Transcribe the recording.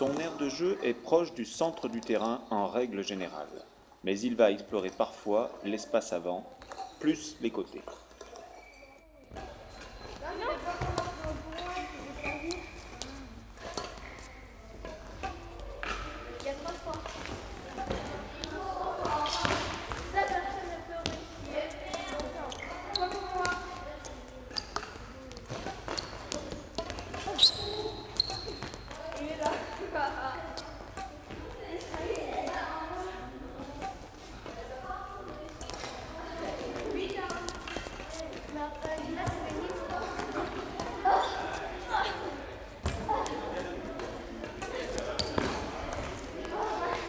Son aire de jeu est proche du centre du terrain en règle générale, mais il va explorer parfois l'espace avant, plus les côtés. 그 러.